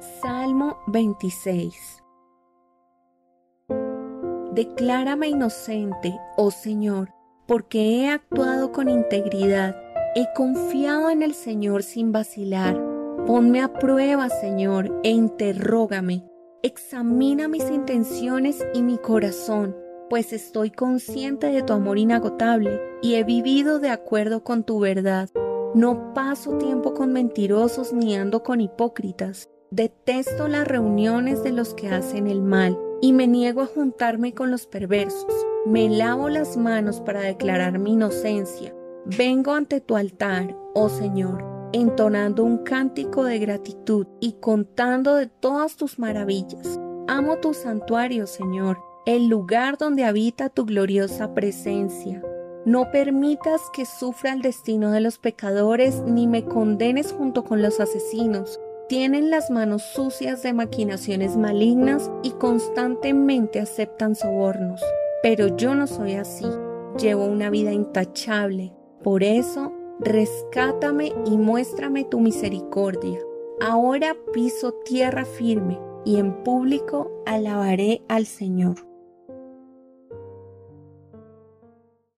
Salmo 26 Declárame inocente, oh Señor, porque he actuado con integridad, he confiado en el Señor sin vacilar. Ponme a prueba, Señor, e interrógame. Examina mis intenciones y mi corazón, pues estoy consciente de tu amor inagotable y he vivido de acuerdo con tu verdad. No paso tiempo con mentirosos ni ando con hipócritas. Detesto las reuniones de los que hacen el mal y me niego a juntarme con los perversos. Me lavo las manos para declarar mi inocencia. Vengo ante tu altar, oh Señor, entonando un cántico de gratitud y contando de todas tus maravillas. Amo tu santuario, Señor, el lugar donde habita tu gloriosa presencia. No permitas que sufra el destino de los pecadores, ni me condenes junto con los asesinos. Tienen las manos sucias de maquinaciones malignas y constantemente aceptan sobornos. Pero yo no soy así. Llevo una vida intachable. Por eso, rescátame y muéstrame tu misericordia. Ahora piso tierra firme y en público alabaré al Señor.